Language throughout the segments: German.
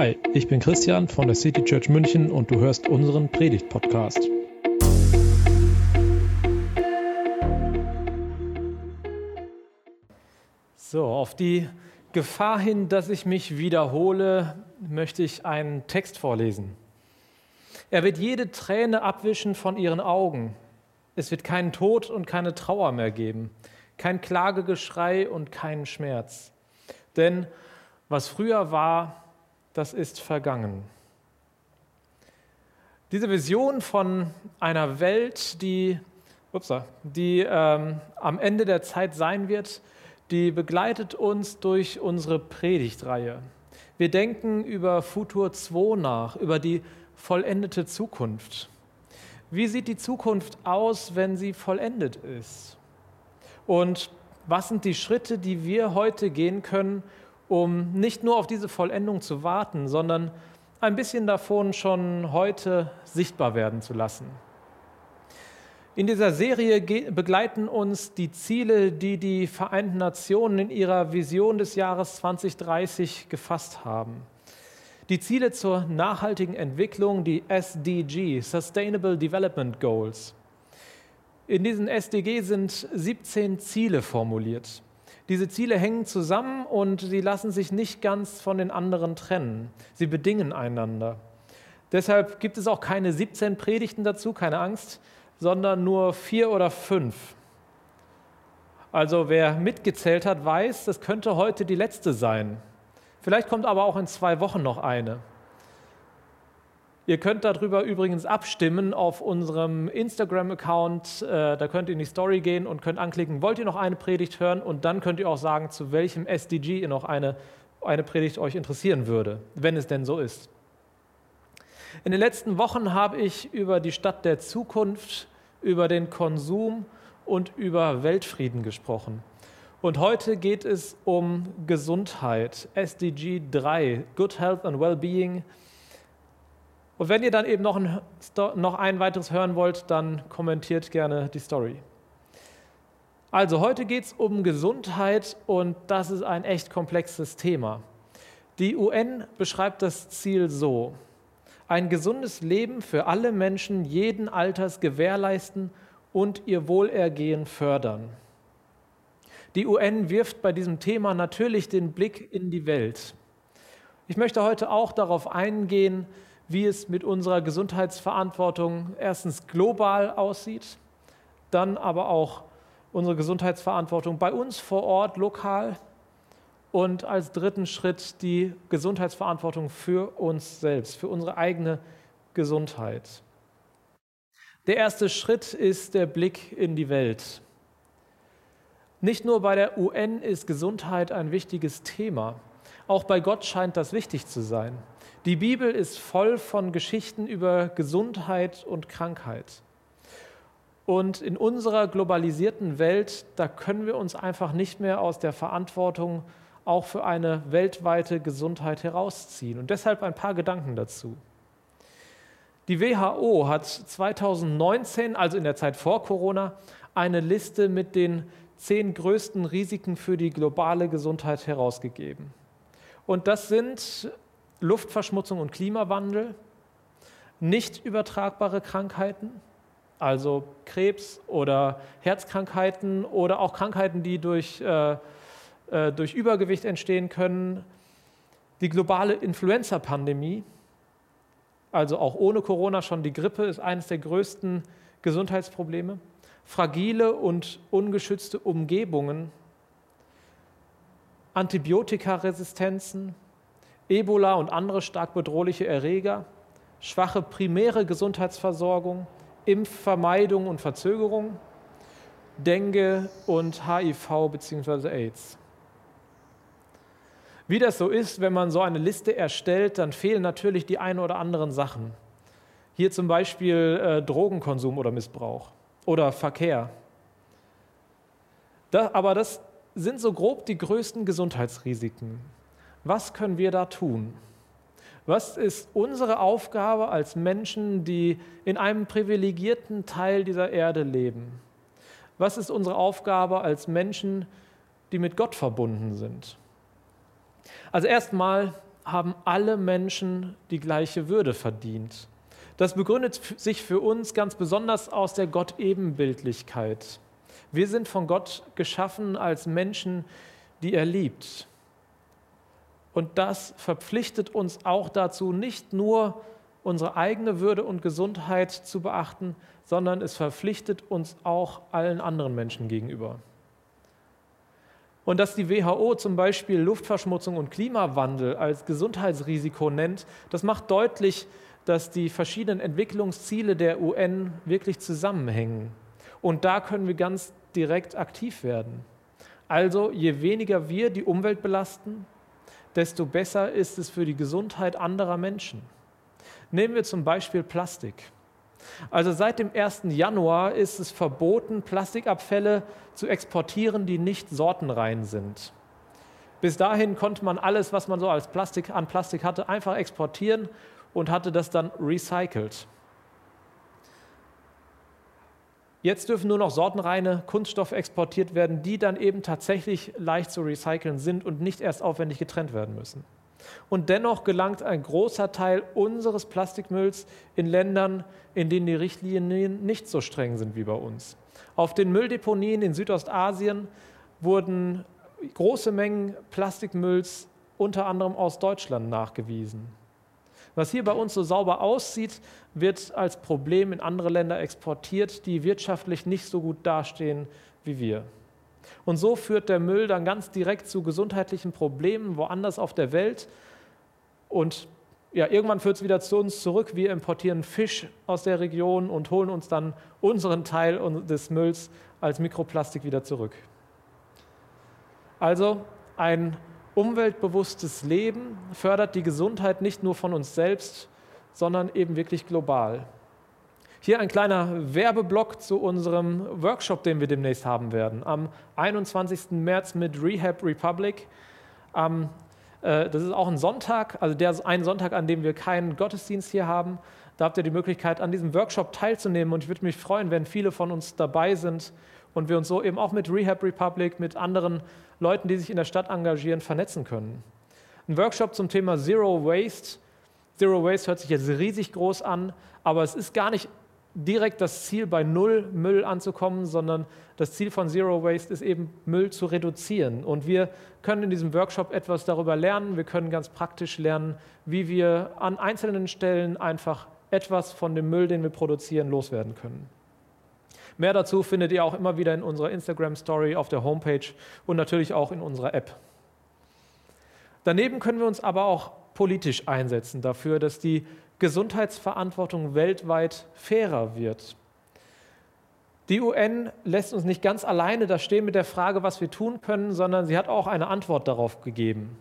Hi, ich bin Christian von der City Church München und du hörst unseren Predigt-Podcast. So, auf die Gefahr hin, dass ich mich wiederhole, möchte ich einen Text vorlesen. Er wird jede Träne abwischen von ihren Augen. Es wird keinen Tod und keine Trauer mehr geben, kein Klagegeschrei und keinen Schmerz. Denn was früher war, das ist vergangen. Diese Vision von einer Welt, die, upsa, die ähm, am Ende der Zeit sein wird, die begleitet uns durch unsere Predigtreihe. Wir denken über Futur 2 nach, über die vollendete Zukunft. Wie sieht die Zukunft aus, wenn sie vollendet ist? Und was sind die Schritte, die wir heute gehen können, um nicht nur auf diese Vollendung zu warten, sondern ein bisschen davon schon heute sichtbar werden zu lassen? In dieser Serie begleiten uns die Ziele, die die Vereinten Nationen in ihrer Vision des Jahres 2030 gefasst haben. Die Ziele zur nachhaltigen Entwicklung, die SDG, Sustainable Development Goals. In diesen SDG sind 17 Ziele formuliert. Diese Ziele hängen zusammen und sie lassen sich nicht ganz von den anderen trennen. Sie bedingen einander. Deshalb gibt es auch keine 17 Predigten dazu, keine Angst sondern nur vier oder fünf. Also wer mitgezählt hat, weiß, das könnte heute die letzte sein. Vielleicht kommt aber auch in zwei Wochen noch eine. Ihr könnt darüber übrigens abstimmen auf unserem Instagram-Account. Äh, da könnt ihr in die Story gehen und könnt anklicken, wollt ihr noch eine Predigt hören? Und dann könnt ihr auch sagen, zu welchem SDG ihr noch eine, eine Predigt euch interessieren würde, wenn es denn so ist. In den letzten Wochen habe ich über die Stadt der Zukunft über den Konsum und über Weltfrieden gesprochen. Und heute geht es um Gesundheit, SDG 3, Good Health and Wellbeing. Und wenn ihr dann eben noch ein, noch ein weiteres hören wollt, dann kommentiert gerne die Story. Also heute geht es um Gesundheit und das ist ein echt komplexes Thema. Die UN beschreibt das Ziel so ein gesundes Leben für alle Menschen jeden Alters gewährleisten und ihr Wohlergehen fördern. Die UN wirft bei diesem Thema natürlich den Blick in die Welt. Ich möchte heute auch darauf eingehen, wie es mit unserer Gesundheitsverantwortung erstens global aussieht, dann aber auch unsere Gesundheitsverantwortung bei uns vor Ort, lokal und als dritten Schritt die Gesundheitsverantwortung für uns selbst, für unsere eigene Gesundheit. Der erste Schritt ist der Blick in die Welt. Nicht nur bei der UN ist Gesundheit ein wichtiges Thema, auch bei Gott scheint das wichtig zu sein. Die Bibel ist voll von Geschichten über Gesundheit und Krankheit. Und in unserer globalisierten Welt, da können wir uns einfach nicht mehr aus der Verantwortung auch für eine weltweite Gesundheit herausziehen. Und deshalb ein paar Gedanken dazu. Die WHO hat 2019, also in der Zeit vor Corona, eine Liste mit den zehn größten Risiken für die globale Gesundheit herausgegeben. Und das sind Luftverschmutzung und Klimawandel, nicht übertragbare Krankheiten, also Krebs oder Herzkrankheiten oder auch Krankheiten, die durch äh, äh, durch Übergewicht entstehen können. Die globale Influenza-Pandemie, also auch ohne Corona schon die Grippe, ist eines der größten Gesundheitsprobleme. Fragile und ungeschützte Umgebungen, Antibiotikaresistenzen, Ebola und andere stark bedrohliche Erreger, schwache primäre Gesundheitsversorgung, Impfvermeidung und Verzögerung, Dengue und HIV bzw. AIDS. Wie das so ist, wenn man so eine Liste erstellt, dann fehlen natürlich die ein oder anderen Sachen. Hier zum Beispiel äh, Drogenkonsum oder Missbrauch oder Verkehr. Da, aber das sind so grob die größten Gesundheitsrisiken. Was können wir da tun? Was ist unsere Aufgabe als Menschen, die in einem privilegierten Teil dieser Erde leben? Was ist unsere Aufgabe als Menschen, die mit Gott verbunden sind? Also erstmal haben alle Menschen die gleiche Würde verdient. Das begründet sich für uns ganz besonders aus der Gott-Ebenbildlichkeit. Wir sind von Gott geschaffen als Menschen, die er liebt. Und das verpflichtet uns auch dazu, nicht nur unsere eigene Würde und Gesundheit zu beachten, sondern es verpflichtet uns auch allen anderen Menschen gegenüber. Und dass die WHO zum Beispiel Luftverschmutzung und Klimawandel als Gesundheitsrisiko nennt, das macht deutlich, dass die verschiedenen Entwicklungsziele der UN wirklich zusammenhängen. Und da können wir ganz direkt aktiv werden. Also je weniger wir die Umwelt belasten, desto besser ist es für die Gesundheit anderer Menschen. Nehmen wir zum Beispiel Plastik. Also seit dem 1. Januar ist es verboten, Plastikabfälle zu exportieren, die nicht sortenrein sind. Bis dahin konnte man alles, was man so als Plastik, an Plastik hatte, einfach exportieren und hatte das dann recycelt. Jetzt dürfen nur noch sortenreine Kunststoffe exportiert werden, die dann eben tatsächlich leicht zu recyceln sind und nicht erst aufwendig getrennt werden müssen. Und dennoch gelangt ein großer Teil unseres Plastikmülls in Ländern, in denen die Richtlinien nicht so streng sind wie bei uns. Auf den Mülldeponien in Südostasien wurden große Mengen Plastikmülls unter anderem aus Deutschland nachgewiesen. Was hier bei uns so sauber aussieht, wird als Problem in andere Länder exportiert, die wirtschaftlich nicht so gut dastehen wie wir. Und so führt der Müll dann ganz direkt zu gesundheitlichen Problemen woanders auf der Welt. Und ja, irgendwann führt es wieder zu uns zurück. Wir importieren Fisch aus der Region und holen uns dann unseren Teil des Mülls als Mikroplastik wieder zurück. Also ein umweltbewusstes Leben fördert die Gesundheit nicht nur von uns selbst, sondern eben wirklich global. Hier ein kleiner Werbeblock zu unserem Workshop, den wir demnächst haben werden. Am 21. März mit Rehab Republic. Ähm, äh, das ist auch ein Sonntag, also der ein Sonntag, an dem wir keinen Gottesdienst hier haben. Da habt ihr die Möglichkeit, an diesem Workshop teilzunehmen. Und ich würde mich freuen, wenn viele von uns dabei sind und wir uns so eben auch mit Rehab Republic, mit anderen Leuten, die sich in der Stadt engagieren, vernetzen können. Ein Workshop zum Thema Zero Waste. Zero Waste hört sich jetzt riesig groß an, aber es ist gar nicht direkt das Ziel, bei Null Müll anzukommen, sondern das Ziel von Zero Waste ist eben, Müll zu reduzieren. Und wir können in diesem Workshop etwas darüber lernen. Wir können ganz praktisch lernen, wie wir an einzelnen Stellen einfach etwas von dem Müll, den wir produzieren, loswerden können. Mehr dazu findet ihr auch immer wieder in unserer Instagram-Story auf der Homepage und natürlich auch in unserer App. Daneben können wir uns aber auch politisch einsetzen dafür, dass die Gesundheitsverantwortung weltweit fairer wird. Die UN lässt uns nicht ganz alleine da stehen mit der Frage, was wir tun können, sondern sie hat auch eine Antwort darauf gegeben.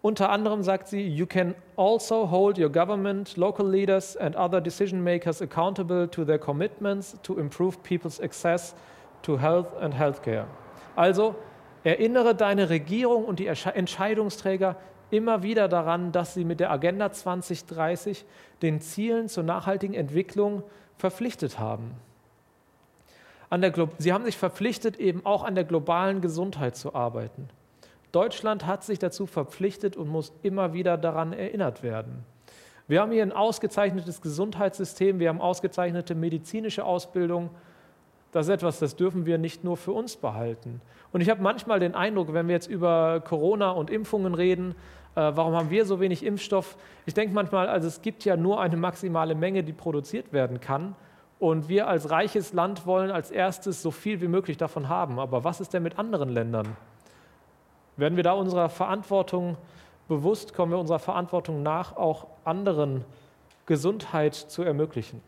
Unter anderem sagt sie, you can also hold your government, local leaders and other decision makers accountable to their commitments to improve people's access to health and healthcare. Also erinnere deine Regierung und die Entscheidungsträger immer wieder daran, dass sie mit der Agenda 2030 den Zielen zur nachhaltigen Entwicklung verpflichtet haben. sie haben sich verpflichtet, eben auch an der globalen Gesundheit zu arbeiten. Deutschland hat sich dazu verpflichtet und muss immer wieder daran erinnert werden. Wir haben hier ein ausgezeichnetes Gesundheitssystem, wir haben ausgezeichnete medizinische Ausbildung. Das ist etwas, das dürfen wir nicht nur für uns behalten. Und ich habe manchmal den Eindruck, wenn wir jetzt über Corona und Impfungen reden, äh, warum haben wir so wenig Impfstoff? Ich denke manchmal, also es gibt ja nur eine maximale Menge, die produziert werden kann. Und wir als reiches Land wollen als erstes so viel wie möglich davon haben. Aber was ist denn mit anderen Ländern? Werden wir da unserer Verantwortung bewusst, kommen wir unserer Verantwortung nach, auch anderen Gesundheit zu ermöglichen?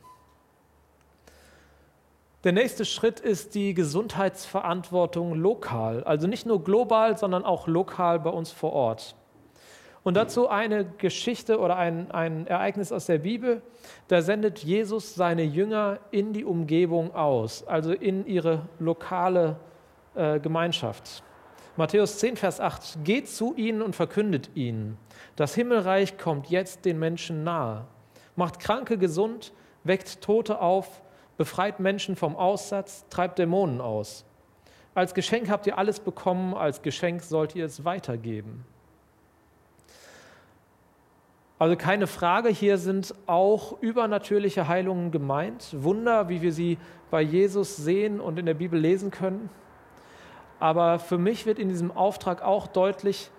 Der nächste Schritt ist die Gesundheitsverantwortung lokal, also nicht nur global, sondern auch lokal bei uns vor Ort. Und dazu eine Geschichte oder ein, ein Ereignis aus der Bibel. Da sendet Jesus seine Jünger in die Umgebung aus, also in ihre lokale äh, Gemeinschaft. Matthäus 10, Vers 8. Geht zu ihnen und verkündet ihnen. Das Himmelreich kommt jetzt den Menschen nahe. Macht Kranke gesund, weckt Tote auf, befreit Menschen vom Aussatz, treibt Dämonen aus. Als Geschenk habt ihr alles bekommen, als Geschenk sollt ihr es weitergeben. Also keine Frage, hier sind auch übernatürliche Heilungen gemeint, Wunder, wie wir sie bei Jesus sehen und in der Bibel lesen können. Aber für mich wird in diesem Auftrag auch deutlich,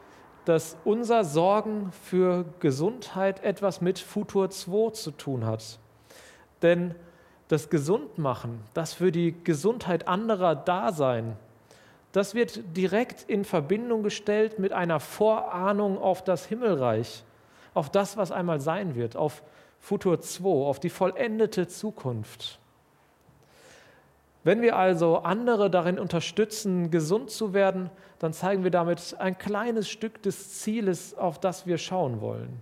dass unser Sorgen für Gesundheit etwas mit Futur 2 zu tun hat. Denn das Gesundmachen, das für die Gesundheit anderer Dasein, das wird direkt in Verbindung gestellt mit einer Vorahnung auf das Himmelreich auf das, was einmal sein wird, auf Futur 2, auf die vollendete Zukunft. Wenn wir also andere darin unterstützen, gesund zu werden, dann zeigen wir damit ein kleines Stück des Zieles, auf das wir schauen wollen.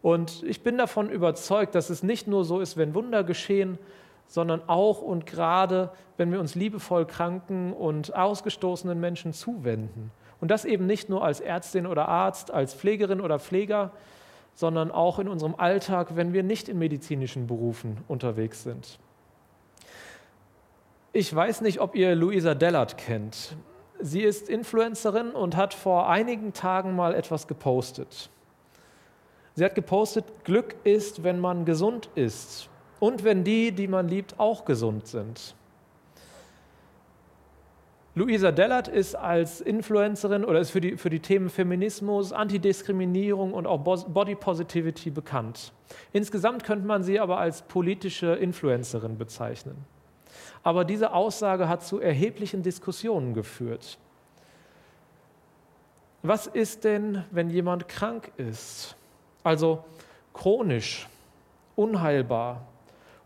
Und ich bin davon überzeugt, dass es nicht nur so ist, wenn Wunder geschehen, sondern auch und gerade, wenn wir uns liebevoll kranken und ausgestoßenen Menschen zuwenden. Und das eben nicht nur als Ärztin oder Arzt, als Pflegerin oder Pfleger, sondern auch in unserem Alltag, wenn wir nicht in medizinischen Berufen unterwegs sind. Ich weiß nicht, ob ihr Luisa Dellert kennt. Sie ist Influencerin und hat vor einigen Tagen mal etwas gepostet. Sie hat gepostet, Glück ist, wenn man gesund ist und wenn die, die man liebt, auch gesund sind. Luisa Dellert ist als Influencerin oder ist für die, für die Themen Feminismus, Antidiskriminierung und auch Body Positivity bekannt. Insgesamt könnte man sie aber als politische Influencerin bezeichnen. Aber diese Aussage hat zu erheblichen Diskussionen geführt. Was ist denn, wenn jemand krank ist? Also chronisch, unheilbar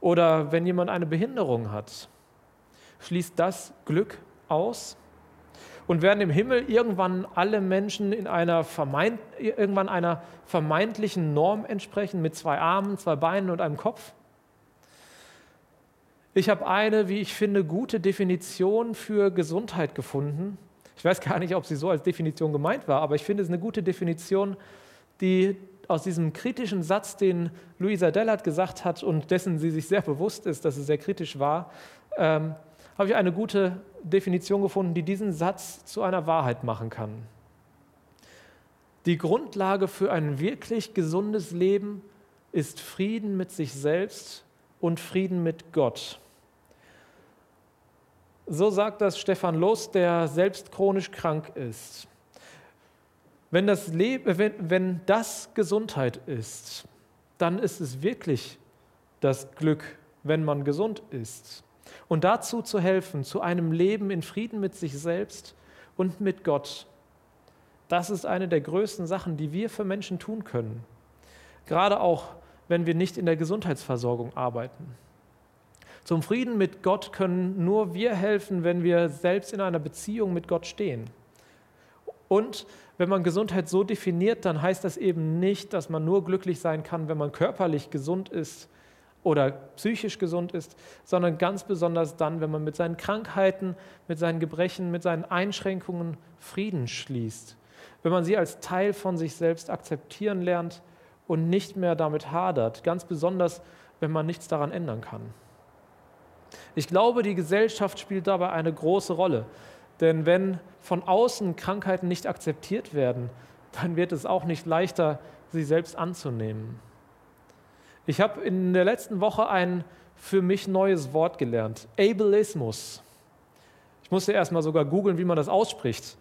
oder wenn jemand eine Behinderung hat? Schließt das Glück aus? Und werden im Himmel irgendwann alle Menschen in einer, irgendwann einer vermeintlichen Norm entsprechen, mit zwei Armen, zwei Beinen und einem Kopf? Ich habe eine, wie ich finde, gute Definition für Gesundheit gefunden. Ich weiß gar nicht, ob sie so als Definition gemeint war, aber ich finde es eine gute Definition, die aus diesem kritischen Satz, den Luisa Dellert gesagt hat und dessen sie sich sehr bewusst ist, dass es sehr kritisch war, ähm, habe ich eine gute Definition gefunden, die diesen Satz zu einer Wahrheit machen kann. Die Grundlage für ein wirklich gesundes Leben ist Frieden mit sich selbst und Frieden mit Gott. So sagt das Stefan Loos, der selbst chronisch krank ist. Wenn das, wenn, wenn das Gesundheit ist, dann ist es wirklich das Glück, wenn man gesund ist und dazu zu helfen, zu einem Leben in Frieden mit sich selbst und mit Gott. Das ist eine der größten Sachen, die wir für Menschen tun können. Gerade auch, wenn wir nicht in der Gesundheitsversorgung arbeiten. Zum Frieden mit Gott können nur wir helfen, wenn wir selbst in einer Beziehung mit Gott stehen. Und wenn man Gesundheit so definiert, dann heißt das eben nicht, dass man nur glücklich sein kann, wenn man körperlich gesund ist oder psychisch gesund ist, sondern ganz besonders dann, wenn man mit seinen Krankheiten, mit seinen Gebrechen, mit seinen Einschränkungen Frieden schließt. Wenn man sie als Teil von sich selbst akzeptieren lernt und nicht mehr damit hadert, ganz besonders, wenn man nichts daran ändern kann. Ich glaube, die Gesellschaft spielt dabei eine große Rolle. Denn wenn von außen Krankheiten nicht akzeptiert werden, dann wird es auch nicht leichter, sie selbst anzunehmen. Ich habe in der letzten Woche ein für mich neues Wort gelernt. Ableismus. Ich musste erstmal sogar googeln, wie man das ausspricht.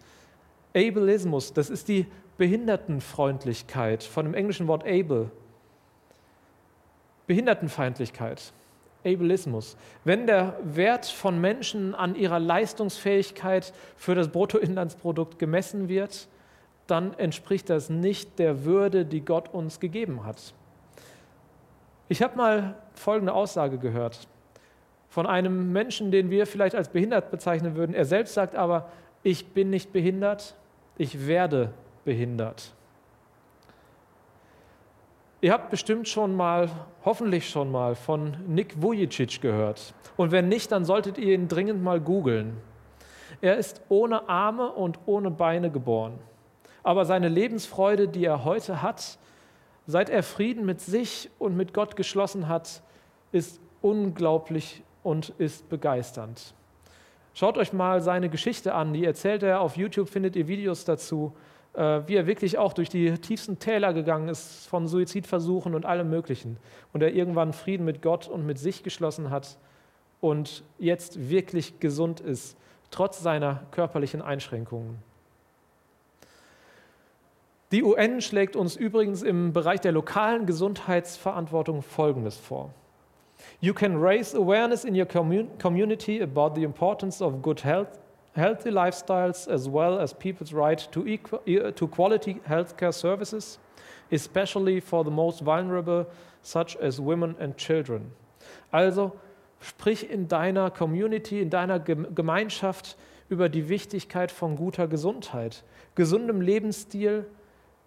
Ableismus, das ist die Behindertenfreundlichkeit von dem englischen Wort able. Behindertenfeindlichkeit. Ableismus. Wenn der Wert von Menschen an ihrer Leistungsfähigkeit für das Bruttoinlandsprodukt gemessen wird, dann entspricht das nicht der Würde, die Gott uns gegeben hat. Ich habe mal folgende Aussage gehört von einem Menschen, den wir vielleicht als behindert bezeichnen würden. Er selbst sagt aber, ich bin nicht behindert, ich werde behindert. Ihr habt bestimmt schon mal, hoffentlich schon mal, von Nick Vujicic gehört. Und wenn nicht, dann solltet ihr ihn dringend mal googeln. Er ist ohne Arme und ohne Beine geboren. Aber seine Lebensfreude, die er heute hat, Seit er Frieden mit sich und mit Gott geschlossen hat, ist unglaublich und ist begeisternd. Schaut euch mal seine Geschichte an, die erzählt er auf YouTube, findet ihr Videos dazu. Äh, wie er wirklich auch durch die tiefsten Täler gegangen ist von Suizidversuchen und allem Möglichen. Und er irgendwann Frieden mit Gott und mit sich geschlossen hat und jetzt wirklich gesund ist, trotz seiner körperlichen Einschränkungen. Die UN schlägt uns übrigens im Bereich der lokalen Gesundheitsverantwortung Folgendes vor. You can raise awareness in your community about the importance of good health, healthy lifestyles as well as people's right to, equal, to quality healthcare services, especially for the most vulnerable, such as women and children. Also sprich in deiner Community, in deiner Gemeinschaft über die Wichtigkeit von guter Gesundheit, gesundem Lebensstil,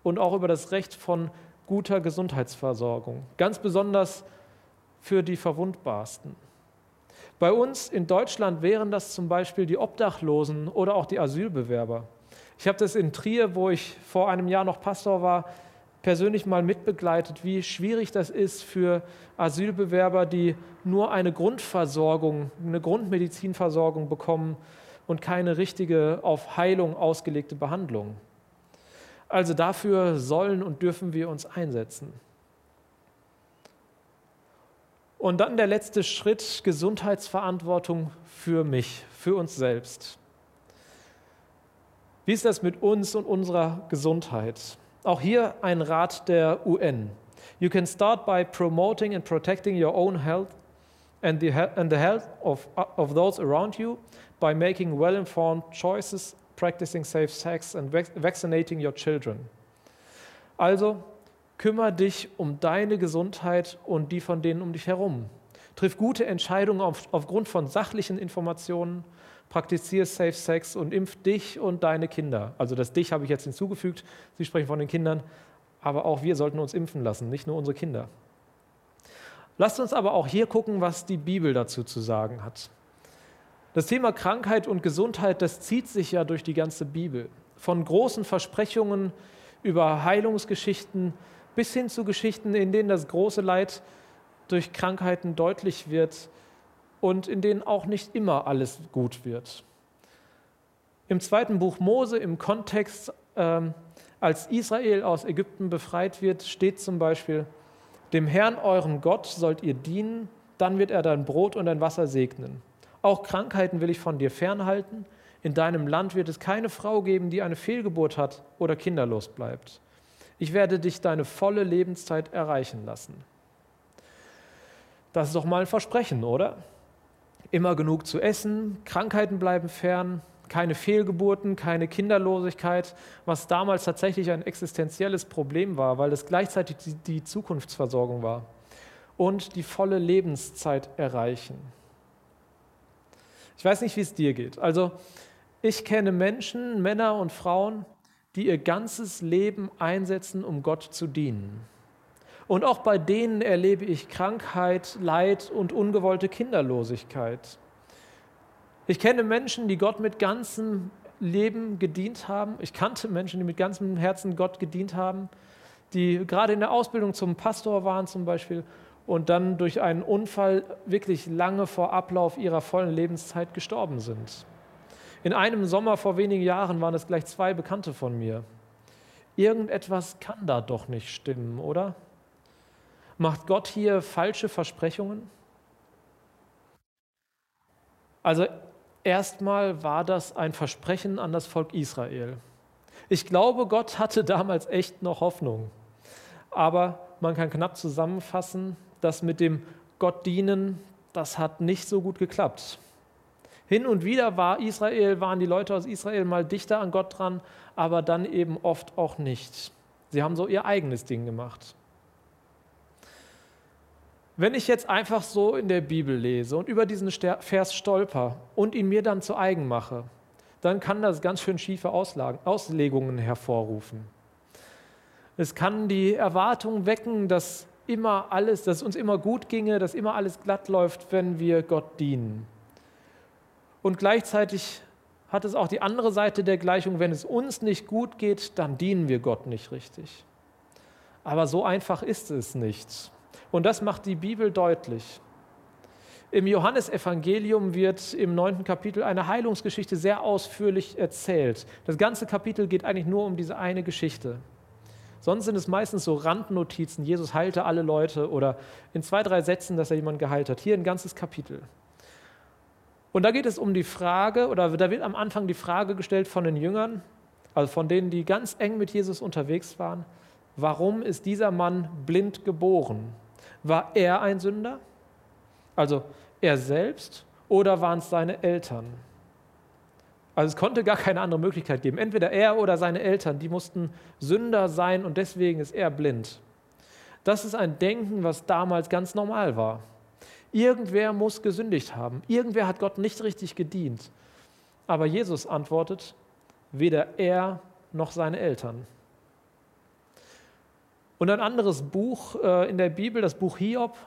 und auch über das Recht von guter Gesundheitsversorgung, ganz besonders für die Verwundbarsten. Bei uns in Deutschland wären das zum Beispiel die Obdachlosen oder auch die Asylbewerber. Ich habe das in Trier, wo ich vor einem Jahr noch Pastor war, persönlich mal mitbegleitet, wie schwierig das ist für Asylbewerber, die nur eine Grundversorgung, eine Grundmedizinversorgung bekommen und keine richtige auf Heilung ausgelegte Behandlung. Also dafür sollen und dürfen wir uns einsetzen. Und dann der letzte Schritt, Gesundheitsverantwortung für mich, für uns selbst. Wie ist das mit uns und unserer Gesundheit? Auch hier ein Rat der UN. You can start by promoting and protecting your own health and the, and the health of, of those around you by making well-informed choices practicing safe sex and vaccinating your children. Also kümmere dich um deine Gesundheit und die von denen um dich herum. Triff gute Entscheidungen auf, aufgrund von sachlichen Informationen, praktiziere Safe Sex und impf dich und deine Kinder. Also das dich habe ich jetzt hinzugefügt, Sie sprechen von den Kindern, aber auch wir sollten uns impfen lassen, nicht nur unsere Kinder. Lasst uns aber auch hier gucken, was die Bibel dazu zu sagen hat. Das Thema Krankheit und Gesundheit, das zieht sich ja durch die ganze Bibel. Von großen Versprechungen über Heilungsgeschichten bis hin zu Geschichten, in denen das große Leid durch Krankheiten deutlich wird und in denen auch nicht immer alles gut wird. Im zweiten Buch Mose, im Kontext, ähm, als Israel aus Ägypten befreit wird, steht zum Beispiel, dem Herrn eurem Gott sollt ihr dienen, dann wird er dein Brot und dein Wasser segnen. Auch Krankheiten will ich von dir fernhalten. In deinem Land wird es keine Frau geben, die eine Fehlgeburt hat oder kinderlos bleibt. Ich werde dich deine volle Lebenszeit erreichen lassen. Das ist doch mal ein Versprechen, oder? Immer genug zu essen, Krankheiten bleiben fern, keine Fehlgeburten, keine Kinderlosigkeit, was damals tatsächlich ein existenzielles Problem war, weil es gleichzeitig die Zukunftsversorgung war. Und die volle Lebenszeit erreichen. Ich weiß nicht, wie es dir geht. Also ich kenne Menschen, Männer und Frauen, die ihr ganzes Leben einsetzen, um Gott zu dienen. Und auch bei denen erlebe ich Krankheit, Leid und ungewollte Kinderlosigkeit. Ich kenne Menschen, die Gott mit ganzem Leben gedient haben. Ich kannte Menschen, die mit ganzem Herzen Gott gedient haben, die gerade in der Ausbildung zum Pastor waren zum Beispiel und dann durch einen Unfall wirklich lange vor Ablauf ihrer vollen Lebenszeit gestorben sind. In einem Sommer vor wenigen Jahren waren es gleich zwei Bekannte von mir. Irgendetwas kann da doch nicht stimmen, oder? Macht Gott hier falsche Versprechungen? Also erstmal war das ein Versprechen an das Volk Israel. Ich glaube, Gott hatte damals echt noch Hoffnung. Aber man kann knapp zusammenfassen, das mit dem Gott dienen, das hat nicht so gut geklappt. Hin und wieder war Israel, waren die Leute aus Israel mal dichter an Gott dran, aber dann eben oft auch nicht. Sie haben so ihr eigenes Ding gemacht. Wenn ich jetzt einfach so in der Bibel lese und über diesen Vers stolper und ihn mir dann zu eigen mache, dann kann das ganz schön schiefe Auslegungen hervorrufen. Es kann die Erwartung wecken, dass immer alles, dass es uns immer gut ginge, dass immer alles glatt läuft, wenn wir Gott dienen. Und gleichzeitig hat es auch die andere Seite der Gleichung, wenn es uns nicht gut geht, dann dienen wir Gott nicht richtig. Aber so einfach ist es nicht. Und das macht die Bibel deutlich. Im Johannesevangelium wird im neunten Kapitel eine Heilungsgeschichte sehr ausführlich erzählt. Das ganze Kapitel geht eigentlich nur um diese eine Geschichte. Sonst sind es meistens so Randnotizen, Jesus heilte alle Leute oder in zwei, drei Sätzen, dass er jemanden geheilt hat. Hier ein ganzes Kapitel. Und da geht es um die Frage, oder da wird am Anfang die Frage gestellt von den Jüngern, also von denen, die ganz eng mit Jesus unterwegs waren, warum ist dieser Mann blind geboren? War er ein Sünder? Also er selbst oder waren es seine Eltern? Also es konnte gar keine andere Möglichkeit geben. Entweder er oder seine Eltern, die mussten Sünder sein und deswegen ist er blind. Das ist ein Denken, was damals ganz normal war. Irgendwer muss gesündigt haben. Irgendwer hat Gott nicht richtig gedient. Aber Jesus antwortet, weder er noch seine Eltern. Und ein anderes Buch äh, in der Bibel, das Buch Hiob,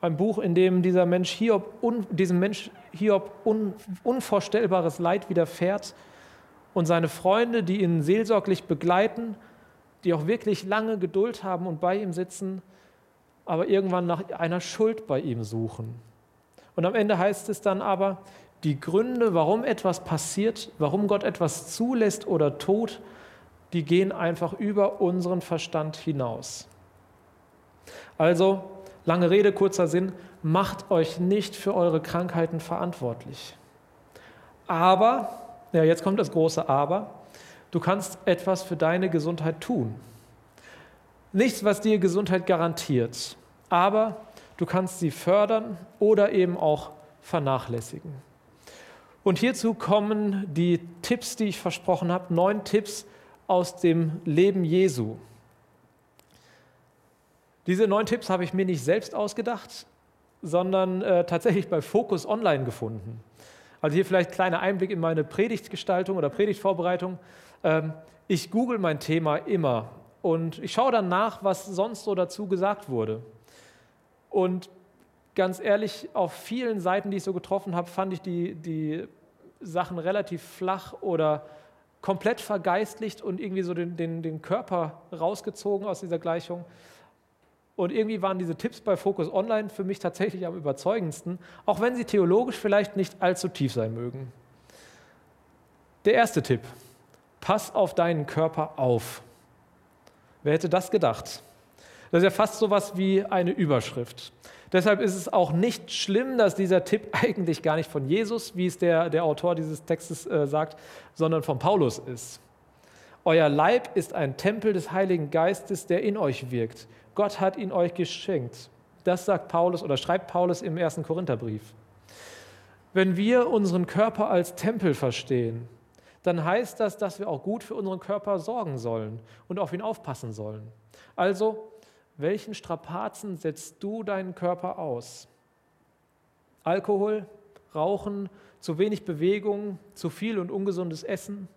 ein Buch, in dem dieser Mensch Hiob, diesem Mensch Hiob un, unvorstellbares Leid widerfährt und seine Freunde, die ihn seelsorglich begleiten, die auch wirklich lange Geduld haben und bei ihm sitzen, aber irgendwann nach einer Schuld bei ihm suchen. Und am Ende heißt es dann aber, die Gründe, warum etwas passiert, warum Gott etwas zulässt oder tut, die gehen einfach über unseren Verstand hinaus. Also, lange Rede, kurzer Sinn, macht euch nicht für eure Krankheiten verantwortlich. Aber, ja, jetzt kommt das große Aber, du kannst etwas für deine Gesundheit tun. Nichts, was dir Gesundheit garantiert, aber du kannst sie fördern oder eben auch vernachlässigen. Und hierzu kommen die Tipps, die ich versprochen habe, neun Tipps aus dem Leben Jesu. Diese neun Tipps habe ich mir nicht selbst ausgedacht, sondern äh, tatsächlich bei Focus Online gefunden. Also hier vielleicht ein kleiner Einblick in meine Predigtgestaltung oder Predigtvorbereitung. Ähm, ich google mein Thema immer und ich schaue dann nach, was sonst so dazu gesagt wurde. Und ganz ehrlich, auf vielen Seiten, die ich so getroffen habe, fand ich die, die Sachen relativ flach oder komplett vergeistlicht und irgendwie so den, den, den Körper rausgezogen aus dieser Gleichung. Und irgendwie waren diese Tipps bei Focus Online für mich tatsächlich am überzeugendsten, auch wenn sie theologisch vielleicht nicht allzu tief sein mögen. Der erste Tipp, pass auf deinen Körper auf. Wer hätte das gedacht? Das ist ja fast so was wie eine Überschrift. Deshalb ist es auch nicht schlimm, dass dieser Tipp eigentlich gar nicht von Jesus, wie es der, der Autor dieses Textes äh, sagt, sondern von Paulus ist. Euer Leib ist ein Tempel des Heiligen Geistes, der in euch wirkt. Gott hat ihn euch geschenkt. Das sagt Paulus oder schreibt Paulus im ersten Korintherbrief. Wenn wir unseren Körper als Tempel verstehen, dann heißt das, dass wir auch gut für unseren Körper sorgen sollen und auf ihn aufpassen sollen. Also welchen Strapazen setzt du deinen Körper aus? Alkohol, Rauchen, zu wenig Bewegung, zu viel und ungesundes Essen?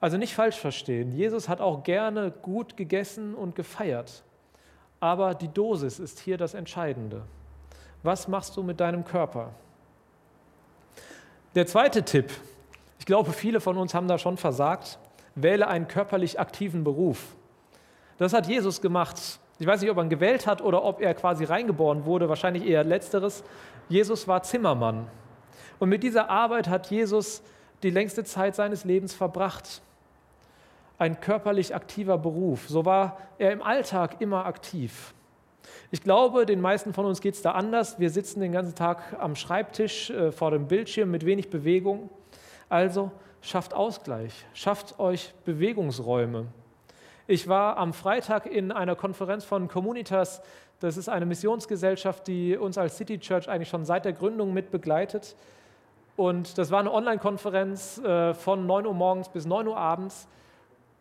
Also nicht falsch verstehen, Jesus hat auch gerne gut gegessen und gefeiert, aber die Dosis ist hier das Entscheidende. Was machst du mit deinem Körper? Der zweite Tipp, ich glaube, viele von uns haben da schon versagt, wähle einen körperlich aktiven Beruf. Das hat Jesus gemacht. Ich weiß nicht, ob er ihn gewählt hat oder ob er quasi reingeboren wurde, wahrscheinlich eher letzteres. Jesus war Zimmermann. Und mit dieser Arbeit hat Jesus die längste Zeit seines Lebens verbracht. Ein körperlich aktiver Beruf. So war er im Alltag immer aktiv. Ich glaube, den meisten von uns geht es da anders. Wir sitzen den ganzen Tag am Schreibtisch äh, vor dem Bildschirm mit wenig Bewegung. Also schafft Ausgleich, schafft euch Bewegungsräume. Ich war am Freitag in einer Konferenz von Communitas. Das ist eine Missionsgesellschaft, die uns als City Church eigentlich schon seit der Gründung mit begleitet. Und das war eine Online-Konferenz äh, von 9 Uhr morgens bis 9 Uhr abends.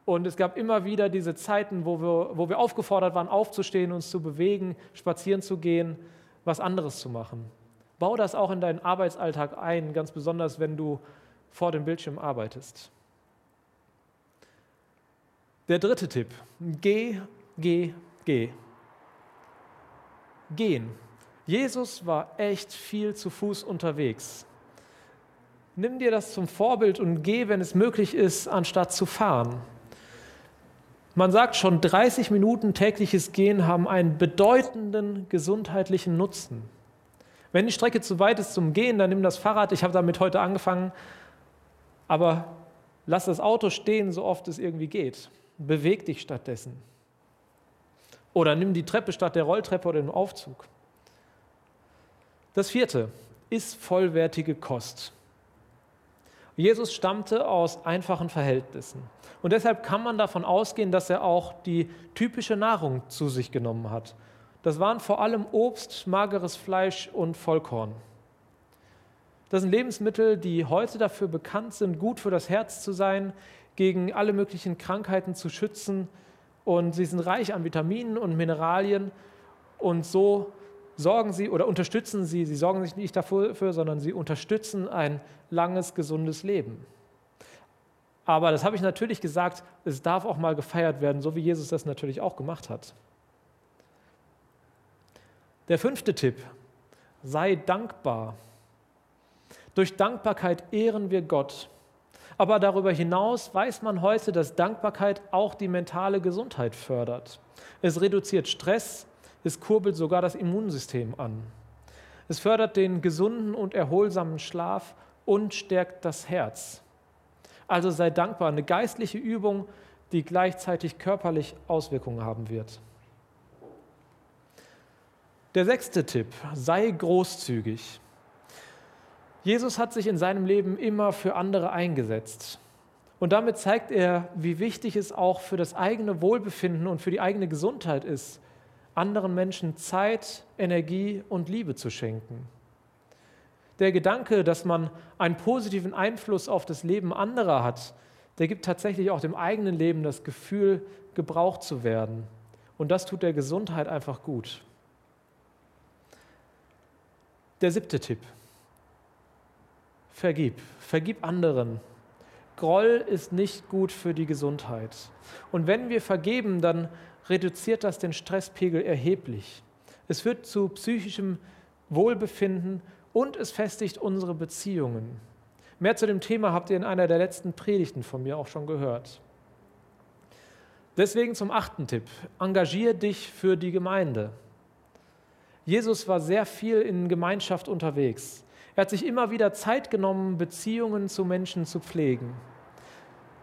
Und es gab immer wieder diese Zeiten, wo wir, wo wir aufgefordert waren, aufzustehen, uns zu bewegen, spazieren zu gehen, was anderes zu machen. Bau das auch in deinen Arbeitsalltag ein, ganz besonders wenn du vor dem Bildschirm arbeitest. Der dritte Tipp, geh, geh, geh. Gehen. Jesus war echt viel zu Fuß unterwegs. Nimm dir das zum Vorbild und geh, wenn es möglich ist, anstatt zu fahren. Man sagt schon, 30 Minuten tägliches Gehen haben einen bedeutenden gesundheitlichen Nutzen. Wenn die Strecke zu weit ist zum Gehen, dann nimm das Fahrrad. Ich habe damit heute angefangen. Aber lass das Auto stehen, so oft es irgendwie geht. Beweg dich stattdessen. Oder nimm die Treppe statt der Rolltreppe oder den Aufzug. Das vierte ist vollwertige Kost. Jesus stammte aus einfachen Verhältnissen. Und deshalb kann man davon ausgehen, dass er auch die typische Nahrung zu sich genommen hat. Das waren vor allem Obst, mageres Fleisch und Vollkorn. Das sind Lebensmittel, die heute dafür bekannt sind, gut für das Herz zu sein, gegen alle möglichen Krankheiten zu schützen. Und sie sind reich an Vitaminen und Mineralien. Und so sorgen sie oder unterstützen sie, sie sorgen sich nicht dafür, sondern sie unterstützen ein langes, gesundes Leben. Aber das habe ich natürlich gesagt, es darf auch mal gefeiert werden, so wie Jesus das natürlich auch gemacht hat. Der fünfte Tipp, sei dankbar. Durch Dankbarkeit ehren wir Gott. Aber darüber hinaus weiß man heute, dass Dankbarkeit auch die mentale Gesundheit fördert. Es reduziert Stress, es kurbelt sogar das Immunsystem an. Es fördert den gesunden und erholsamen Schlaf und stärkt das Herz. Also sei dankbar, eine geistliche Übung, die gleichzeitig körperlich Auswirkungen haben wird. Der sechste Tipp, sei großzügig. Jesus hat sich in seinem Leben immer für andere eingesetzt. Und damit zeigt er, wie wichtig es auch für das eigene Wohlbefinden und für die eigene Gesundheit ist, anderen Menschen Zeit, Energie und Liebe zu schenken. Der Gedanke, dass man einen positiven Einfluss auf das Leben anderer hat, der gibt tatsächlich auch dem eigenen Leben das Gefühl, gebraucht zu werden. Und das tut der Gesundheit einfach gut. Der siebte Tipp. Vergib. Vergib anderen. Groll ist nicht gut für die Gesundheit. Und wenn wir vergeben, dann reduziert das den Stresspegel erheblich. Es führt zu psychischem Wohlbefinden und es festigt unsere Beziehungen. Mehr zu dem Thema habt ihr in einer der letzten Predigten von mir auch schon gehört. Deswegen zum achten Tipp. Engagier dich für die Gemeinde. Jesus war sehr viel in Gemeinschaft unterwegs. Er hat sich immer wieder Zeit genommen, Beziehungen zu Menschen zu pflegen.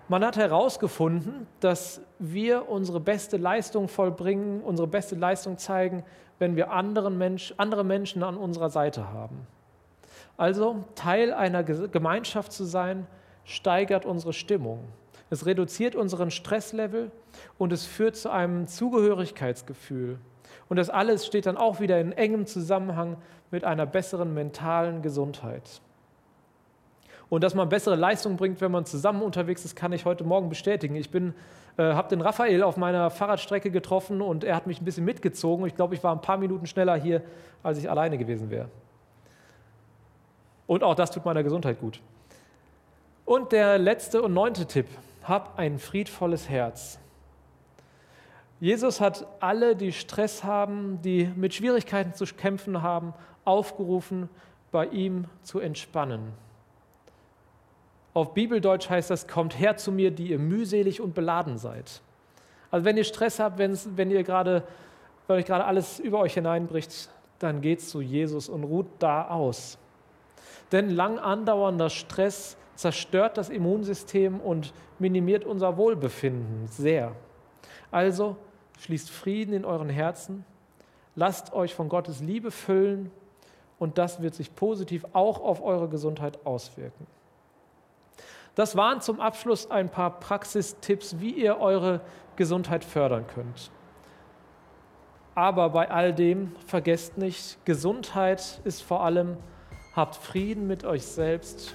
Man hat herausgefunden, dass wir unsere beste Leistung vollbringen, unsere beste Leistung zeigen, wenn wir anderen Mensch, andere Menschen an unserer Seite haben. Also Teil einer Gemeinschaft zu sein, steigert unsere Stimmung. Es reduziert unseren Stresslevel und es führt zu einem Zugehörigkeitsgefühl. Und das alles steht dann auch wieder in engem Zusammenhang mit einer besseren mentalen Gesundheit. Und dass man bessere Leistung bringt, wenn man zusammen unterwegs ist, kann ich heute Morgen bestätigen. Ich äh, habe den Raphael auf meiner Fahrradstrecke getroffen und er hat mich ein bisschen mitgezogen. Ich glaube, ich war ein paar Minuten schneller hier, als ich alleine gewesen wäre. Und auch das tut meiner Gesundheit gut. Und der letzte und neunte Tipp, hab ein friedvolles Herz. Jesus hat alle, die Stress haben, die mit Schwierigkeiten zu kämpfen haben, aufgerufen, bei ihm zu entspannen. Auf Bibeldeutsch heißt das, kommt her zu mir, die ihr mühselig und beladen seid. Also wenn ihr Stress habt, wenn ihr gerade, wenn euch gerade alles über euch hineinbricht, dann geht zu Jesus und ruht da aus. Denn lang andauernder Stress zerstört das Immunsystem und minimiert unser Wohlbefinden sehr. Also schließt Frieden in euren Herzen, lasst euch von Gottes Liebe füllen und das wird sich positiv auch auf eure Gesundheit auswirken. Das waren zum Abschluss ein paar Praxistipps, wie ihr eure Gesundheit fördern könnt. Aber bei all dem vergesst nicht, Gesundheit ist vor allem, habt Frieden mit euch selbst